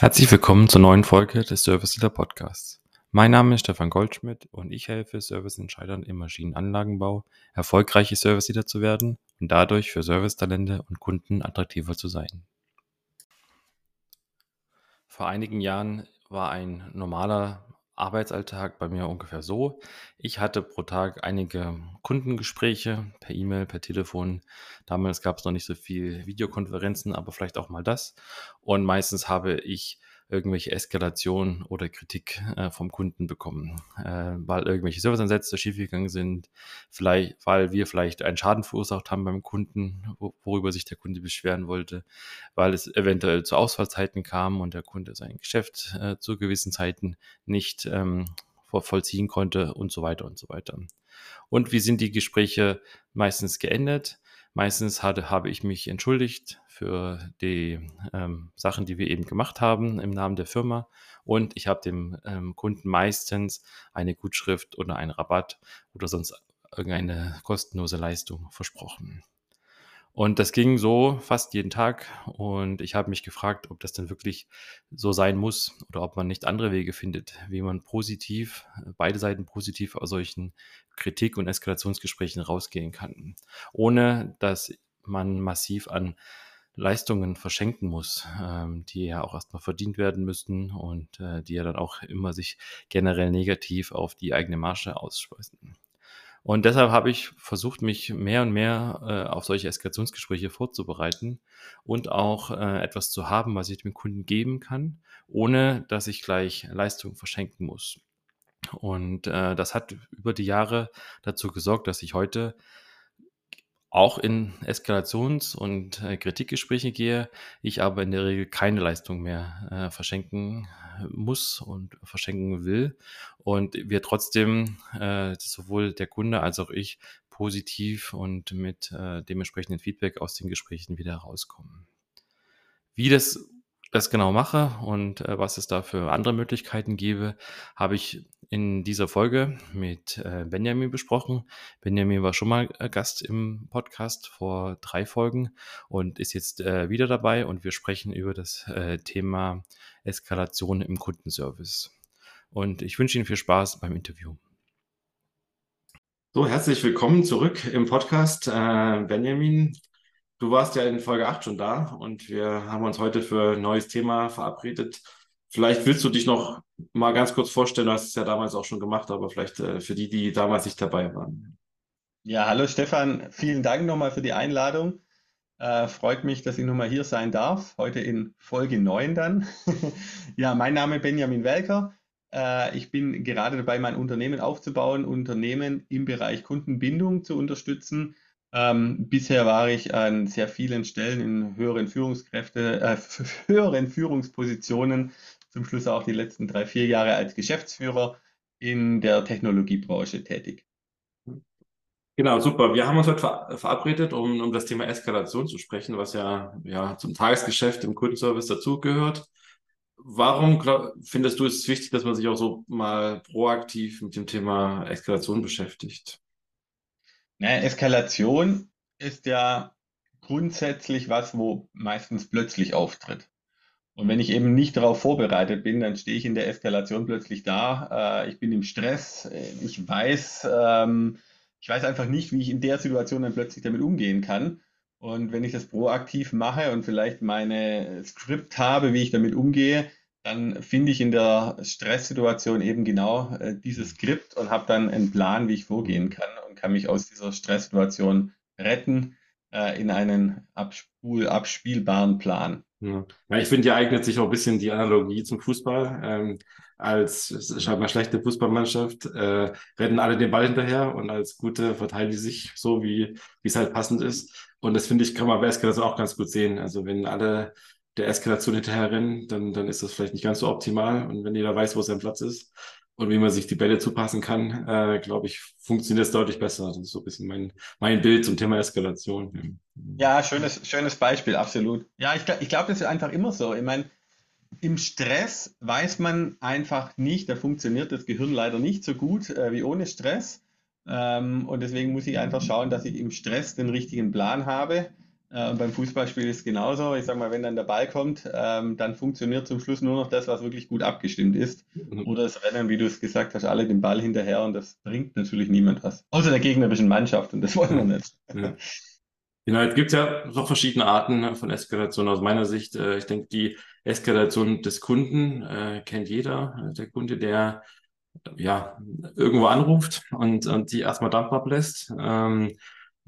Herzlich willkommen zur neuen Folge des Service Leader Podcasts. Mein Name ist Stefan Goldschmidt und ich helfe Serviceentscheidern im Maschinenanlagenbau, erfolgreiche Service Leader zu werden und dadurch für Servicetalente und Kunden attraktiver zu sein. Vor einigen Jahren war ein normaler Arbeitsalltag bei mir ungefähr so. Ich hatte pro Tag einige Kundengespräche per E-Mail, per Telefon. Damals gab es noch nicht so viel Videokonferenzen, aber vielleicht auch mal das. Und meistens habe ich irgendwelche Eskalationen oder Kritik äh, vom Kunden bekommen, äh, weil irgendwelche Serviceansätze schiefgegangen sind, vielleicht, weil wir vielleicht einen Schaden verursacht haben beim Kunden, worüber sich der Kunde beschweren wollte, weil es eventuell zu Ausfallzeiten kam und der Kunde sein Geschäft äh, zu gewissen Zeiten nicht ähm, vollziehen konnte und so weiter und so weiter. Und wie sind die Gespräche meistens geendet? Meistens hatte, habe ich mich entschuldigt für die ähm, Sachen, die wir eben gemacht haben im Namen der Firma. Und ich habe dem ähm, Kunden meistens eine Gutschrift oder einen Rabatt oder sonst irgendeine kostenlose Leistung versprochen. Und das ging so fast jeden Tag. Und ich habe mich gefragt, ob das denn wirklich so sein muss oder ob man nicht andere Wege findet, wie man positiv, beide Seiten positiv aus solchen Kritik- und Eskalationsgesprächen rausgehen kann, ohne dass man massiv an Leistungen verschenken muss, ähm, die ja auch erstmal verdient werden müssten und äh, die ja dann auch immer sich generell negativ auf die eigene Marge ausschweißen. Und deshalb habe ich versucht, mich mehr und mehr äh, auf solche Eskalationsgespräche vorzubereiten und auch äh, etwas zu haben, was ich dem Kunden geben kann, ohne dass ich gleich Leistung verschenken muss. Und äh, das hat über die Jahre dazu gesorgt, dass ich heute auch in Eskalations- und äh, Kritikgespräche gehe, ich aber in der Regel keine Leistung mehr äh, verschenken muss und verschenken will und wir trotzdem äh, sowohl der Kunde als auch ich positiv und mit äh, dementsprechenden Feedback aus den Gesprächen wieder rauskommen. Wie das das genau mache und äh, was es da für andere Möglichkeiten gäbe, habe ich in dieser Folge mit äh, Benjamin besprochen. Benjamin war schon mal äh, Gast im Podcast vor drei Folgen und ist jetzt äh, wieder dabei und wir sprechen über das äh, Thema Eskalation im Kundenservice. Und ich wünsche Ihnen viel Spaß beim Interview. So, herzlich willkommen zurück im Podcast, äh, Benjamin. Du warst ja in Folge 8 schon da und wir haben uns heute für ein neues Thema verabredet. Vielleicht willst du dich noch mal ganz kurz vorstellen, du hast es ja damals auch schon gemacht, aber vielleicht äh, für die, die damals nicht dabei waren. Ja, hallo Stefan, vielen Dank nochmal für die Einladung. Äh, freut mich, dass ich nochmal hier sein darf, heute in Folge 9 dann. ja, mein Name ist Benjamin Welker. Äh, ich bin gerade dabei, mein Unternehmen aufzubauen, Unternehmen im Bereich Kundenbindung zu unterstützen ähm, bisher war ich an sehr vielen Stellen in höheren Führungskräfte, äh, höheren Führungspositionen, zum Schluss auch die letzten drei, vier Jahre als Geschäftsführer in der Technologiebranche tätig. Genau, super. Wir haben uns heute verabredet, um, um das Thema Eskalation zu sprechen, was ja, ja zum Tagesgeschäft im Kundenservice dazugehört. Warum glaub, findest du es wichtig, dass man sich auch so mal proaktiv mit dem Thema Eskalation beschäftigt? Naja, Eskalation ist ja grundsätzlich was, wo meistens plötzlich auftritt. Und wenn ich eben nicht darauf vorbereitet bin, dann stehe ich in der Eskalation plötzlich da. Äh, ich bin im Stress. Ich weiß, ähm, ich weiß einfach nicht, wie ich in der Situation dann plötzlich damit umgehen kann. Und wenn ich das proaktiv mache und vielleicht meine Skript habe, wie ich damit umgehe, dann finde ich in der Stresssituation eben genau äh, dieses Skript und habe dann einen Plan, wie ich vorgehen kann kann mich aus dieser Stresssituation retten äh, in einen abspul abspielbaren Plan. Ja. ich finde, hier eignet sich auch ein bisschen die Analogie zum Fußball. Ähm, als scheinbar schlechte Fußballmannschaft äh, rennen alle den Ball hinterher und als gute verteidigen sich so, wie es halt passend ist. Und das finde ich, kann man bei Eskalation auch ganz gut sehen. Also wenn alle der Eskalation hinterherrennen, dann, dann ist das vielleicht nicht ganz so optimal. Und wenn jeder weiß, wo sein Platz ist und wie man sich die Bälle zupassen kann, äh, glaube ich, funktioniert es deutlich besser. Das ist so ein bisschen mein, mein Bild zum Thema Eskalation. Ja, schönes, schönes Beispiel, absolut. Ja, ich, ich glaube, das ist einfach immer so. Ich meine, im Stress weiß man einfach nicht, da funktioniert das Gehirn leider nicht so gut äh, wie ohne Stress. Ähm, und deswegen muss ich einfach schauen, dass ich im Stress den richtigen Plan habe Äh, und beim Fußballspiel ist es genauso. Ich sage mal, wenn dann der Ball kommt, ähm, dann funktioniert zum Schluss nur noch das, was wirklich gut abgestimmt ist. Mhm. Oder das Rennen, wie du es gesagt hast, alle den Ball hinterher und das bringt natürlich niemand was. Außer der gegnerischen Mannschaft und das wollen wir nicht. Ja. Genau, jetzt gibt es ja noch verschiedene Arten von Eskalation aus meiner Sicht. Äh, ich denke, die Eskalation des Kunden äh, kennt jeder. Der Kunde, der ja irgendwo anruft und, und die erstmal Dampf ablässt. Ähm,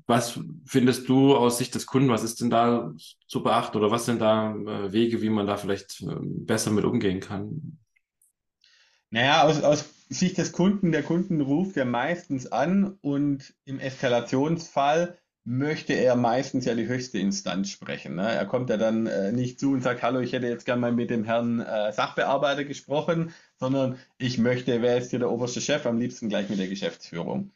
was findest du aus Sicht des Kunden, was ist denn da zu beachten oder was sind da äh, Wege, wie man da vielleicht äh, besser mit umgehen kann? Naja, aus, aus Sicht des Kunden, der Kunden ruft ja meistens an und im Eskalationsfall möchte er meistens ja die höchste Instanz sprechen. Ne? Er kommt ja dann äh, nicht zu und sagt, hallo, ich hätte jetzt gerne mal mit dem Herrn äh, Sachbearbeiter gesprochen, sondern ich möchte, wer ist hier der oberste Chef, am liebsten gleich mit der Geschäftsführung.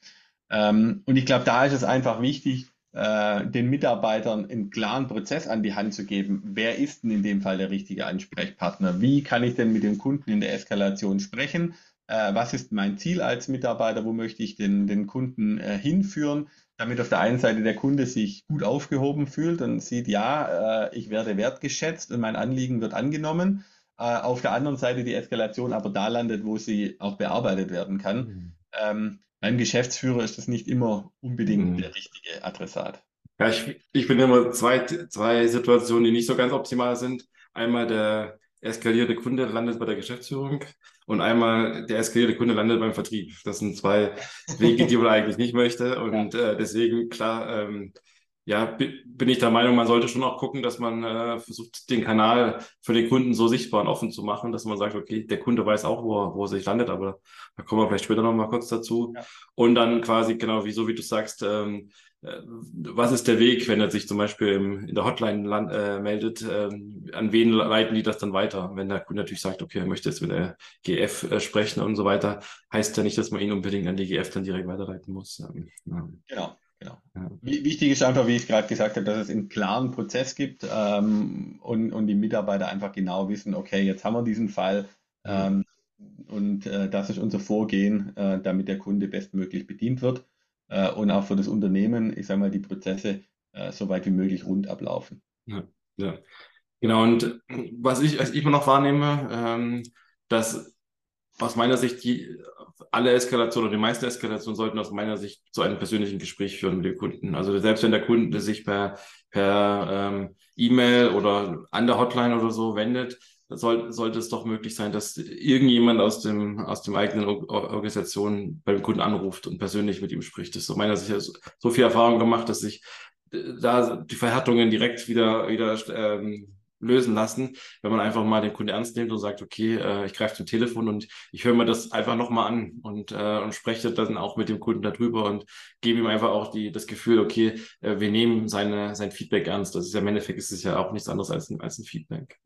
Ähm, und ich glaube, da ist es einfach wichtig, äh, den Mitarbeitern einen klaren Prozess an die Hand zu geben. Wer ist denn in dem Fall der richtige Ansprechpartner? Wie kann ich denn mit dem Kunden in der Eskalation sprechen? Äh, was ist mein Ziel als Mitarbeiter? Wo möchte ich den, den Kunden äh, hinführen? Damit auf der einen Seite der Kunde sich gut aufgehoben fühlt und sieht, ja, ich werde wertgeschätzt und mein Anliegen wird angenommen. auf der anderen Seite die Eskalation aber da landet, wo sie auch bearbeitet werden kann. Mhm. Ähm, beim Geschäftsführer ist das nicht immer unbedingt mhm. der richtige Adressat. Ja, ich, ich bin immer zwei, zwei Situationen, die nicht so ganz optimal sind. Einmal der eskalierte Kunde landet bei der Geschäftsführung und einmal der eskalierte Kunde landet beim Vertrieb. Das sind zwei Wege, die man eigentlich nicht möchte. Und äh, deswegen, klar, ähm, ja, bin ich der Meinung, man sollte schon auch gucken, dass man äh, versucht, den Kanal für den Kunden so sichtbar und offen zu machen, dass man sagt, okay, der Kunde weiß auch, wo er, wo er sich landet, aber da kommen wir vielleicht später nochmal kurz dazu. Ja. Und dann quasi, genau, wie so wie du sagst, ähm, äh, was ist der Weg, wenn er sich zum Beispiel im, in der Hotline land, äh, meldet, ähm, an wen leiten die das dann weiter? Wenn der Kunde natürlich sagt, okay, er möchte jetzt mit der GF äh, sprechen und so weiter, heißt ja nicht, dass man ihn unbedingt an die GF dann direkt weiterleiten muss. Ähm, ja. Genau. Genau. Ja. Wichtig ist einfach, wie ich gerade gesagt habe, dass es einen klaren Prozess gibt ähm, und, und die Mitarbeiter einfach genau wissen, okay, jetzt haben wir diesen Fall ähm, und äh, das ist unser Vorgehen, äh, damit der Kunde bestmöglich bedient wird äh, und auch für das Unternehmen, ich sage mal, die Prozesse äh, so weit wie möglich rund ablaufen. Ja, ja. Genau, und was ich, was ich immer noch wahrnehme, ähm, dass aus meiner Sicht die, alle Eskalationen oder die meisten Eskalationen sollten aus meiner Sicht zu einem persönlichen Gespräch führen mit dem Kunden. Also selbst wenn der Kunde sich per, per ähm, E-Mail oder an der Hotline oder so wendet, soll, sollte es doch möglich sein, dass irgendjemand aus dem, aus dem eigenen Organisation beim Kunden anruft und persönlich mit ihm spricht. Das ist aus meiner Sicht so viel Erfahrung gemacht, dass sich äh, da die Verhärtungen direkt wieder, wieder ähm, lösen lassen, wenn man einfach mal den Kunden ernst nimmt und sagt, okay, äh, ich greife zum Telefon und ich höre mir das einfach nochmal an und, äh, und spreche dann auch mit dem Kunden darüber und gebe ihm einfach auch die, das Gefühl, okay, äh, wir nehmen seine, sein Feedback ernst. Das ist ja im Endeffekt ist es ja auch nichts anderes als ein, als ein Feedback.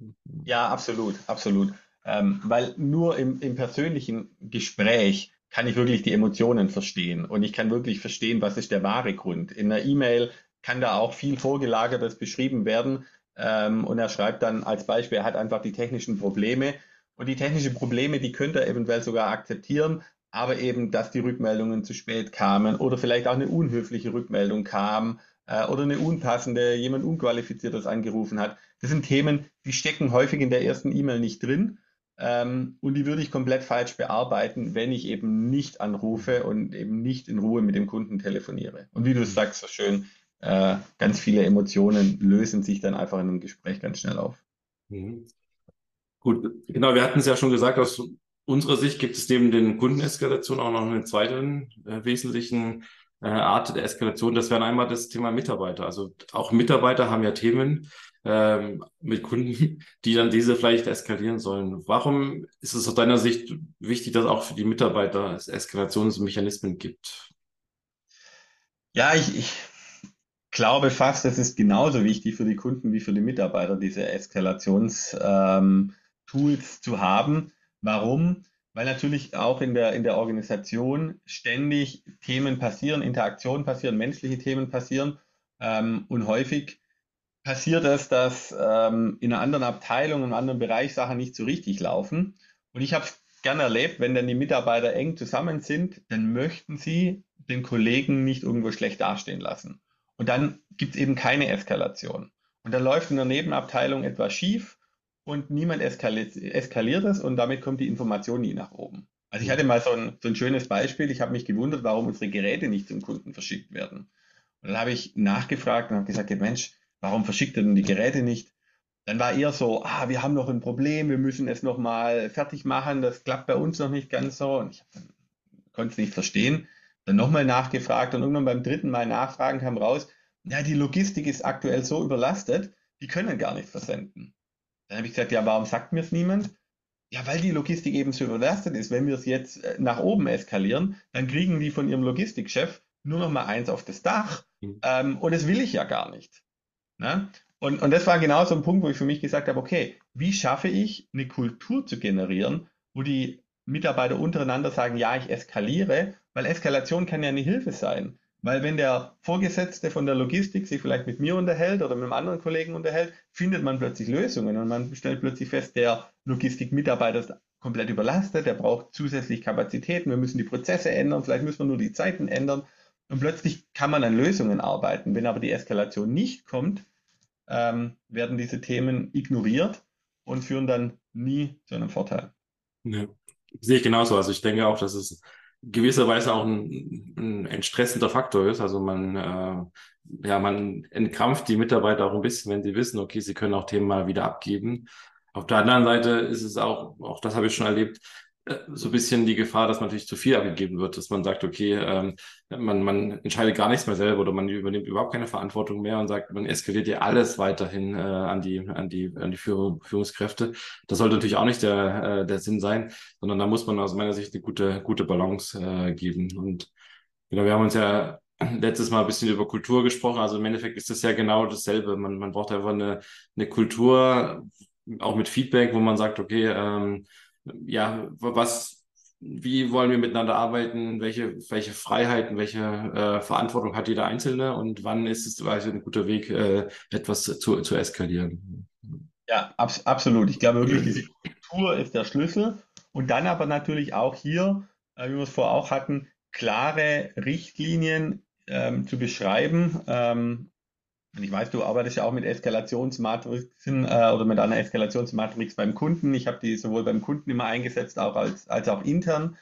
Ja, absolut, absolut. Ähm, weil nur im, im persönlichen Gespräch kann ich wirklich die Emotionen verstehen und ich kann wirklich verstehen, was ist der wahre Grund. In einer E-Mail kann da auch viel Vorgelagertes beschrieben werden, ähm, und er schreibt dann als Beispiel, er hat einfach die technischen Probleme. Und die technischen Probleme, die könnte er eventuell sogar akzeptieren, aber eben, dass die Rückmeldungen zu spät kamen oder vielleicht auch eine unhöfliche Rückmeldung kam äh, oder eine unpassende, jemand Unqualifiziertes angerufen hat. Das sind Themen, die stecken häufig in der ersten E-Mail nicht drin. Ähm, und die würde ich komplett falsch bearbeiten, wenn ich eben nicht anrufe und eben nicht in Ruhe mit dem Kunden telefoniere. Und wie du es sagst so schön, äh, ganz viele Emotionen lösen sich dann einfach in einem Gespräch ganz schnell auf. Mhm. Gut, genau, wir hatten es ja schon gesagt, aus unserer Sicht gibt es neben den Kundeneskalationen auch noch einen zweiten äh, wesentlichen äh, Art der Eskalation. Das wäre einmal das Thema Mitarbeiter. Also auch Mitarbeiter haben ja Themen ähm, mit Kunden, die dann diese vielleicht eskalieren sollen. Warum ist es aus deiner Sicht wichtig, dass auch für die Mitarbeiter es Eskalationsmechanismen gibt? Ja, ich, ich glaube fast, es ist genauso wichtig für die Kunden wie für die Mitarbeiter, diese Eskalationstools ähm, zu haben. Warum? Weil natürlich auch in der, in der Organisation ständig Themen passieren, Interaktionen passieren, menschliche Themen passieren. Ähm, und häufig passiert es, dass ähm, in einer anderen Abteilung, in einem anderen Bereich Sachen nicht so richtig laufen. Und ich habe es gerne erlebt, wenn dann die Mitarbeiter eng zusammen sind, dann möchten sie den Kollegen nicht irgendwo schlecht dastehen lassen. Und dann gibt es eben keine Eskalation. Und dann läuft in der Nebenabteilung etwas schief und niemand eskaliert, eskaliert es und damit kommt die Information nie nach oben. Also ich hatte mal so ein, so ein schönes Beispiel. Ich habe mich gewundert, warum unsere Geräte nicht zum Kunden verschickt werden. Und dann habe ich nachgefragt und habe gesagt, Mensch, warum verschickt er denn die Geräte nicht? Dann war eher so, ah, wir haben noch ein Problem, wir müssen es noch mal fertig machen, das klappt bei uns noch nicht ganz so. Und ich konnte es nicht verstehen. Dann nochmal nachgefragt und irgendwann beim dritten Mal nachfragen kam raus, ja, die Logistik ist aktuell so überlastet, die können gar nicht versenden. Dann habe ich gesagt, ja, warum sagt mir es niemand? Ja, weil die Logistik eben so überlastet ist. Wenn wir es jetzt äh, nach oben eskalieren, dann kriegen die von ihrem Logistikchef nur noch mal eins auf das Dach. Mhm. Ähm, und das will ich ja gar nicht. Ne? Und, und das war genau so ein Punkt, wo ich für mich gesagt habe, okay, wie schaffe ich eine Kultur zu generieren, wo die Mitarbeiter untereinander sagen, ja, ich eskaliere, weil Eskalation kann ja eine Hilfe sein. Weil wenn der Vorgesetzte von der Logistik sich vielleicht mit mir unterhält oder mit einem anderen Kollegen unterhält, findet man plötzlich Lösungen und man stellt plötzlich fest, der Logistikmitarbeiter ist komplett überlastet, der braucht zusätzlich Kapazitäten, wir müssen die Prozesse ändern, vielleicht müssen wir nur die Zeiten ändern und plötzlich kann man an Lösungen arbeiten. Wenn aber die Eskalation nicht kommt, ähm, werden diese Themen ignoriert und führen dann nie zu einem Vorteil. Ja, sehe ich genauso. Also ich denke auch, dass es gewisserweise auch ein, ein entstressender Faktor ist. Also man, äh, ja, man entkrampft die Mitarbeiter auch ein bisschen, wenn sie wissen, okay, sie können auch Themen mal wieder abgeben. Auf der anderen Seite ist es auch, auch das habe ich schon erlebt, so ein bisschen die Gefahr, dass man natürlich zu viel abgegeben wird, dass man sagt, okay, ähm, man, man entscheidet gar nichts mehr selber oder man übernimmt überhaupt keine Verantwortung mehr und sagt, man eskaliert ja alles weiterhin äh, an die, an die, an die Führung, Führungskräfte. Das sollte natürlich auch nicht der, äh, der Sinn sein, sondern da muss man aus meiner Sicht eine gute, gute Balance äh, geben. Und genau, wir haben uns ja letztes Mal ein bisschen über Kultur gesprochen. Also im Endeffekt ist das ja genau dasselbe. Man, man braucht einfach eine, eine Kultur, auch mit Feedback, wo man sagt, okay, ähm, ja, was, wie wollen wir miteinander arbeiten, welche, welche Freiheiten, welche äh, Verantwortung hat jeder Einzelne und wann ist es also ein guter Weg, äh, etwas zu, zu eskalieren. Ja, abs absolut. Ich glaube wirklich, diese Kultur ist der Schlüssel. Und dann aber natürlich auch hier, äh, wie wir es vorher auch hatten, klare Richtlinien ähm, zu beschreiben, ähm, und ich weiß, du arbeitest ja auch mit Eskalationsmatrixen äh, oder mit einer Eskalationsmatrix beim Kunden. Ich habe die sowohl beim Kunden immer eingesetzt, auch als, als auch intern.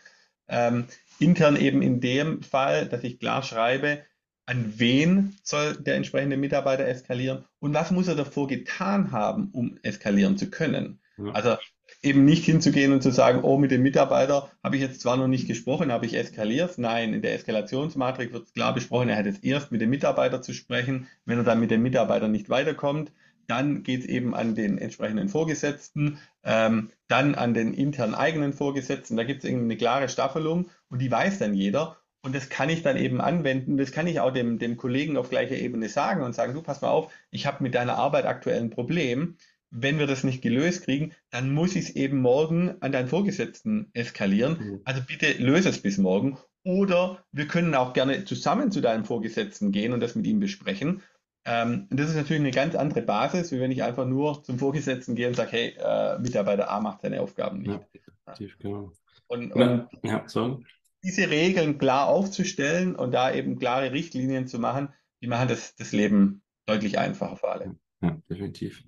Ähm, intern eben in dem Fall, dass ich klar schreibe, an wen soll der entsprechende Mitarbeiter eskalieren und was muss er davor getan haben, um eskalieren zu können. Ja. Also eben nicht hinzugehen und zu sagen, oh, mit dem Mitarbeiter habe ich jetzt zwar noch nicht gesprochen, habe ich eskaliert. Nein, in der Eskalationsmatrix wird klar besprochen, er hat jetzt erst mit dem Mitarbeiter zu sprechen. Wenn er dann mit dem Mitarbeiter nicht weiterkommt, dann geht es eben an den entsprechenden Vorgesetzten, ähm, dann an den internen eigenen Vorgesetzten. Da gibt es eine klare Staffelung und die weiß dann jeder. Und das kann ich dann eben anwenden. Das kann ich auch dem, dem Kollegen auf gleicher Ebene sagen und sagen, du pass mal auf, ich habe mit deiner Arbeit aktuell ein Problem wenn wir das nicht gelöst kriegen, dann muss ich es eben morgen an deinen Vorgesetzten eskalieren. Mhm. Also bitte löse es bis morgen. Oder wir können auch gerne zusammen zu deinem Vorgesetzten gehen und das mit ihm besprechen. Ähm, das ist natürlich eine ganz andere Basis, wie wenn ich einfach nur zum Vorgesetzten gehe und sage, hey, äh, Mitarbeiter A macht seine Aufgaben nicht. Ja, genau. Und, und ja, so. diese Regeln klar aufzustellen und da eben klare Richtlinien zu machen, die machen das, das Leben deutlich einfacher für alle. Ja, definitiv.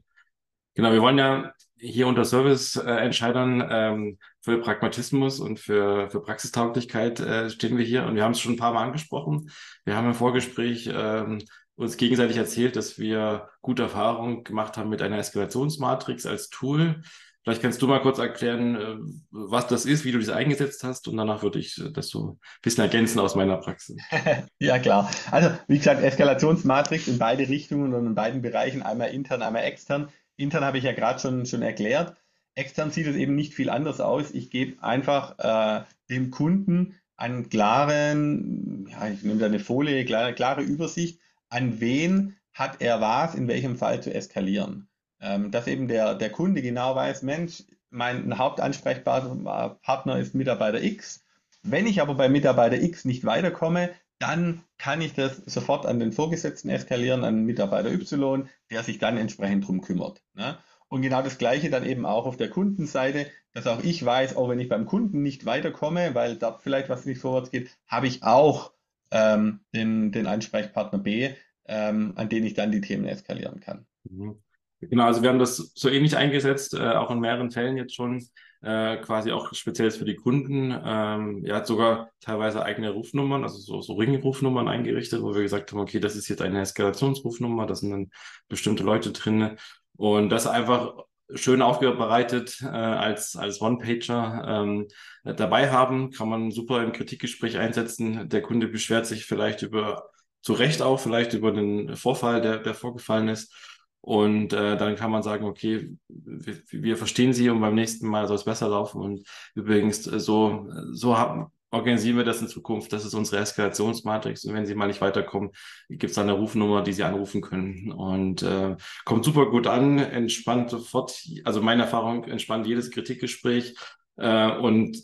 Genau, wir wollen ja hier unter Service-Entscheidern ähm, für Pragmatismus und für, für Praxistauglichkeit äh, stehen wir hier und wir haben es schon ein paar Mal angesprochen. Wir haben im Vorgespräch ähm, uns gegenseitig erzählt, dass wir gute Erfahrungen gemacht haben mit einer Eskalationsmatrix als Tool. Vielleicht kannst du mal kurz erklären, äh, was das ist, wie du diese eingesetzt hast und danach würde ich das so ein bisschen ergänzen aus meiner Praxis. ja, klar. Also, wie gesagt, Eskalationsmatrix in beide Richtungen und in beiden Bereichen, einmal intern, einmal extern. Intern habe ich ja gerade schon, schon erklärt. Extern sieht es eben nicht viel anders aus. Ich gebe einfach äh, dem Kunden einen klaren, ja, ich nehme da eine Folie, klare, klare Übersicht, an wen hat er was, in welchem Fall zu eskalieren. Ähm, dass eben der, der Kunde genau weiß, Mensch, mein Hauptansprechpartner ist Mitarbeiter X. Wenn ich aber bei Mitarbeiter X nicht weiterkomme, dann kann ich das sofort an den Vorgesetzten eskalieren, an Mitarbeiter Y, der sich dann entsprechend drum kümmert. Ne? Und genau das Gleiche dann eben auch auf der Kundenseite, dass auch ich weiß, auch wenn ich beim Kunden nicht weiterkomme, weil dort vielleicht was nicht vorwärts geht, habe ich auch ähm, den, den Ansprechpartner B, ähm, an denen ich dann die Themen eskalieren kann. Mhm. Genau, also wir haben das so ähnlich eingesetzt, äh, auch in mehreren Fällen jetzt schon, äh, quasi auch speziell für die Kunden. Ähm, er hat sogar teilweise eigene Rufnummern, also so, so Ringrufnummern eingerichtet, wo wir gesagt haben, okay, das ist jetzt eine Eskalationsrufnummer, da sind dann bestimmte Leute drin. Und das einfach schön aufbereitet äh, als, als One-Pager ähm, dabei haben, kann man super im Kritikgespräch einsetzen. Der Kunde beschwert sich vielleicht über, zu Recht auch, vielleicht über den Vorfall, der, der vorgefallen ist. Und äh, dann kann man sagen, okay, wir, wir, verstehen Sie und beim nächsten Mal soll es besser laufen. Und übrigens, äh, so, so haben, organisieren wir das in Zukunft. Das ist unsere Eskalationsmatrix. Und wenn Sie mal nicht weiterkommen, gibt es eine Rufnummer, die Sie anrufen können. Und äh, kommt super gut an, entspannt sofort, also meine Erfahrung, entspannt jedes Kritikgespräch. Äh, und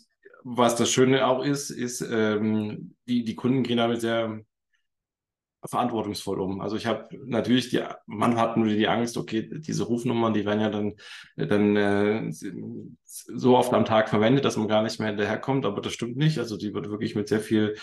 was das Schöne auch ist, ist, ähm, die, die Kunden gehen damit sehr verantwortungsvoll um. Also ich habe natürlich die, man hat nur die Angst, okay, diese Rufnummern, die werden ja dann, dann äh, so oft am Tag verwendet, dass man gar nicht mehr hinterherkommt, aber das stimmt nicht. Also die wird wirklich mit sehr viel,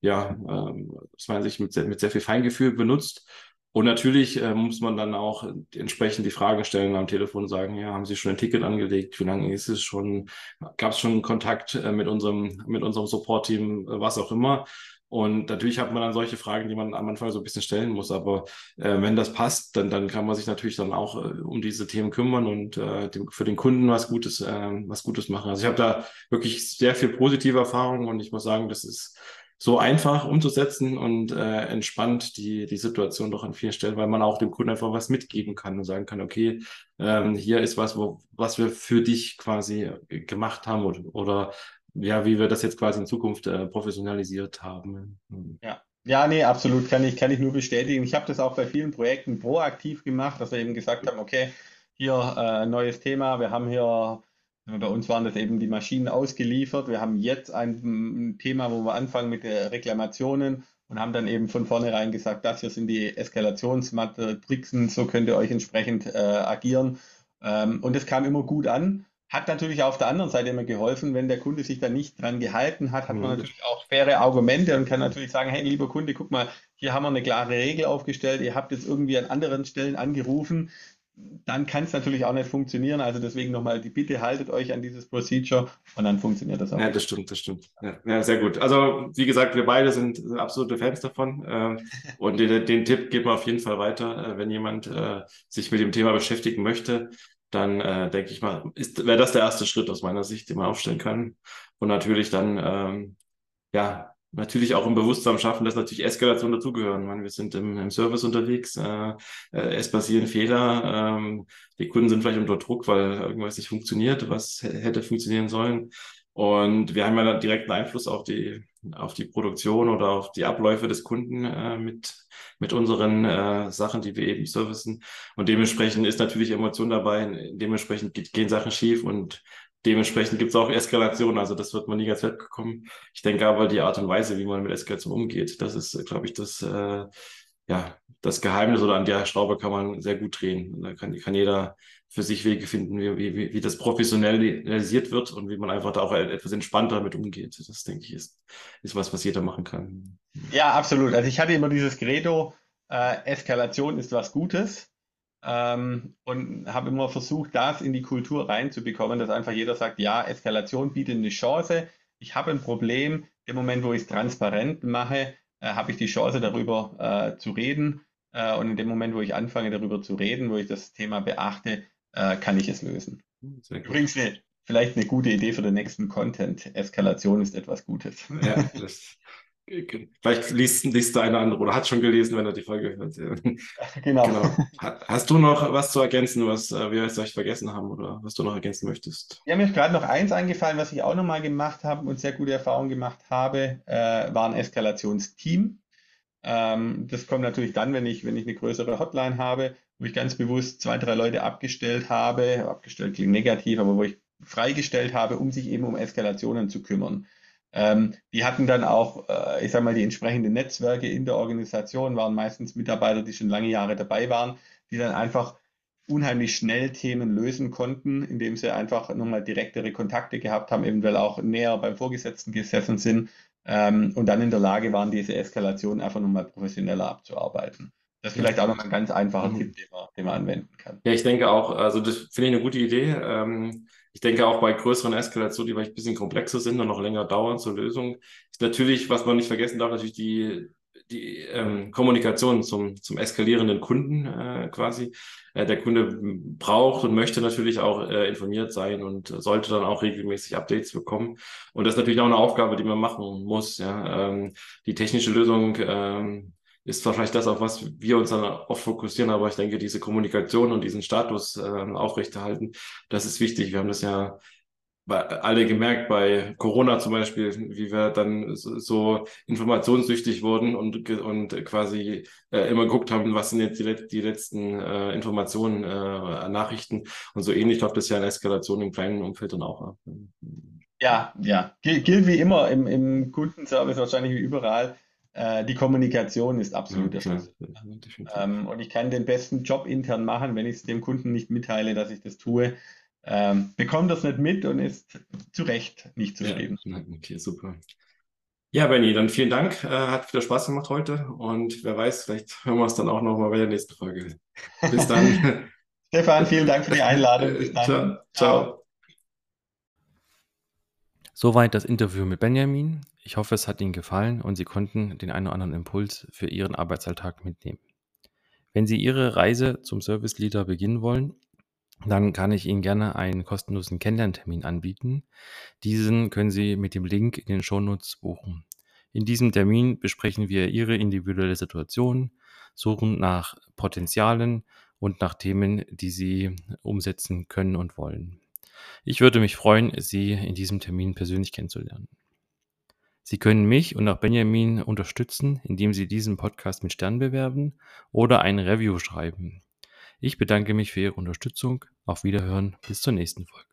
ja, äh, aus meiner Sicht mit sehr, mit sehr viel Feingefühl benutzt. Und natürlich äh, muss man dann auch entsprechend die Frage stellen am Telefon sagen, ja, haben Sie schon ein Ticket angelegt? Wie lange ist es schon? Gab es schon Kontakt äh, mit unserem, mit unserem Support-Team, äh, was auch immer? Und natürlich hat man dann solche Fragen, die man am Anfang so ein bisschen stellen muss. Aber äh, wenn das passt, dann, dann kann man sich natürlich dann auch äh, um diese Themen kümmern und äh, dem, für den Kunden was Gutes, äh, was Gutes machen. Also ich habe da wirklich sehr viel positive Erfahrungen und ich muss sagen, das ist so einfach umzusetzen und äh, entspannt die, die Situation doch an vielen Stellen, weil man auch dem Kunden einfach was mitgeben kann und sagen kann, okay, ähm, hier ist was, wo, was wir für dich quasi gemacht haben oder, oder ja, wie wir das jetzt quasi in Zukunft äh, professionalisiert haben. Hm. Ja. Ja, nee, absolut, kann ich, kann ich nur bestätigen. Ich habe das auch bei vielen Projekten proaktiv gemacht, dass wir eben gesagt haben, okay, hier äh, neues Thema, wir haben hier, bei uns waren das eben die Maschinen ausgeliefert, wir haben jetzt ein, Thema, wo wir anfangen mit den Reklamationen und haben dann eben von vornherein gesagt, das hier sind die Eskalationsmatrixen, so könnt ihr euch entsprechend äh, agieren. Ähm, und es kam immer gut an. Hat natürlich auf der anderen Seite immer geholfen, wenn der Kunde sich da nicht dran gehalten hat, hat man mhm. natürlich auch faire Argumente und kann natürlich sagen, hey, lieber Kunde, guck mal, hier haben wir eine klare Regel aufgestellt, ihr habt jetzt irgendwie an anderen Stellen angerufen, dann kann es natürlich auch nicht funktionieren. Also deswegen nochmal die Bitte, haltet euch an dieses Procedure und dann funktioniert das auch. Ja, das stimmt, das stimmt. Ja, ja sehr gut. Also wie gesagt, wir beide sind absolute Fans davon ähm, und den, den, Tipp geben wir auf jeden Fall weiter, äh, wenn jemand äh, sich mit dem Thema beschäftigen möchte dann äh, denke ich mal, wäre das der erste Schritt aus meiner Sicht, den man aufstellen kann. Und natürlich dann, ähm, ja, natürlich auch im Bewusstsein schaffen, dass natürlich Eskalation dazugehören. meine, wir sind im, im Service unterwegs, äh, äh, es passieren Fehler, ähm, die Kunden sind vielleicht unter Druck, weil irgendwas nicht funktioniert, was hätte funktionieren sollen. Und wir haben ja direkten Einfluss auf die, auf die Produktion oder auf die Abläufe des Kunden äh, mit, mit unseren äh, Sachen, die wir eben servicen. Und dementsprechend ist natürlich Emotion dabei, dementsprechend gehen Sachen schief und dementsprechend gibt es auch Eskalation. Also das wird man nie ganz wegbekommen. Ich denke aber, die Art und Weise, wie man mit Eskalation umgeht, das ist, glaube ich, das, äh, ja, das Geheimnis oder an der Schraube kann man sehr gut drehen. Da kann, kann jeder für sich Wege finden, wie, wie, wie das professionalisiert wird und wie man einfach da auch etwas entspannter damit umgeht. Das, denke ich, ist, ist was, was jeder machen kann. Ja, absolut. Also ich hatte immer dieses Credo, äh, Eskalation ist was Gutes. Ähm, und habe immer versucht, das in die Kultur reinzubekommen, dass einfach jeder sagt, ja, Eskalation bietet eine Chance. Ich habe ein Problem. Im Moment, wo ich es transparent mache, äh, habe ich die Chance, darüber äh, zu reden. Äh, und in dem Moment, wo ich anfange, darüber zu reden, wo ich das Thema beachte, äh, kann ich es lösen. Übrigens eine, vielleicht eine gute Idee für den nächsten Content. Eskalation ist etwas Gutes. Ja, das, vielleicht liest, liest der eine andere oder hat schon gelesen, wenn er die Folge hört. Genau. genau. Hast du noch was zu ergänzen, was äh, wir jetzt vielleicht vergessen haben oder was du noch ergänzen möchtest? Ja, mir ist gerade noch eins eingefallen, was ich auch nochmal gemacht habe und sehr gute Erfahrungen gemacht habe, äh, war ein Eskalationsteam. Ähm, das kommt natürlich dann, wenn ich, wenn ich eine größere Hotline habe, wo ich ganz bewusst zwei, drei Leute abgestellt habe. Abgestellt klingt negativ, aber wo ich freigestellt habe, um sich eben um Eskalationen zu kümmern. Ähm, die hatten dann auch, äh, ich sage mal, die entsprechenden Netzwerke in der Organisation, waren meistens Mitarbeiter, die schon lange Jahre dabei waren, die dann einfach unheimlich schnell Themen lösen konnten, indem sie einfach nochmal direktere Kontakte gehabt haben, eventuell auch näher beim Vorgesetzten gesessen sind ähm, und dann in der Lage waren, diese Eskalation einfach nochmal professioneller abzuarbeiten. Das ist vielleicht auch noch ein ganz einfacher mhm. Tipp, den man, den man, anwenden kann. Ja, ich denke auch, also das finde ich eine gute Idee. Ähm, ich denke auch bei größeren Eskalationen, die vielleicht ein bisschen komplexer sind und noch länger dauern zur Lösung, ist natürlich, was man nicht vergessen darf, natürlich die, die ähm, Kommunikation zum, zum eskalierenden Kunden äh, quasi. Äh, der Kunde braucht und möchte natürlich auch äh, informiert sein und sollte dann auch regelmäßig Updates bekommen. Und das ist natürlich auch eine Aufgabe, die man machen muss. Ja? Ähm, die technische Lösung ähm, ist zwar vielleicht das, auf was wir uns dann oft fokussieren, aber ich denke, diese Kommunikation und diesen Status äh, aufrechterhalten, das ist wichtig. Wir haben das ja alle gemerkt bei Corona zum Beispiel, wie wir dann so informationssüchtig wurden und, und quasi äh, immer geguckt haben, was sind jetzt die, die letzten äh, Informationen, äh, Nachrichten und so ähnlich läuft das ja in Eskalation im kleinen Umfeld dann auch ab. Ja, ja. Gilt wie immer im, im Kundenservice wahrscheinlich wie überall. Äh, die Kommunikation ist absolut ja, der Schlüssel. Ähm, und ich kann den besten Job intern machen, wenn ich es dem Kunden nicht mitteile, dass ich das tue ähm, bekommt das nicht mit und ist zu Recht nicht zufrieden. Ja, okay, super. Ja, Benny, dann vielen Dank. Äh, hat wieder Spaß gemacht heute und wer weiß, vielleicht hören wir es dann auch nochmal bei der nächsten Folge. Bis dann. Stefan, vielen Dank für die Einladung. Bis dann. Ciao. Ciao. Soweit das Interview mit Benjamin. Ich hoffe, es hat Ihnen gefallen und Sie konnten den einen oder anderen Impuls für Ihren Arbeitsalltag mitnehmen. Wenn Sie Ihre Reise zum Service Leader beginnen wollen, dann kann ich Ihnen gerne einen kostenlosen Kennenlerntermin anbieten. Diesen können Sie mit dem Link in den Shownotes buchen. In diesem Termin besprechen wir Ihre individuelle Situation, suchen nach Potenzialen und nach Themen, die Sie umsetzen können und wollen. Ich würde mich freuen, Sie in diesem Termin persönlich kennenzulernen. Sie können mich und auch Benjamin unterstützen, indem Sie diesen Podcast mit Sternen bewerben oder ein Review schreiben. Ich bedanke mich für Ihre Unterstützung. Auf Wiederhören. Bis zur nächsten Folge.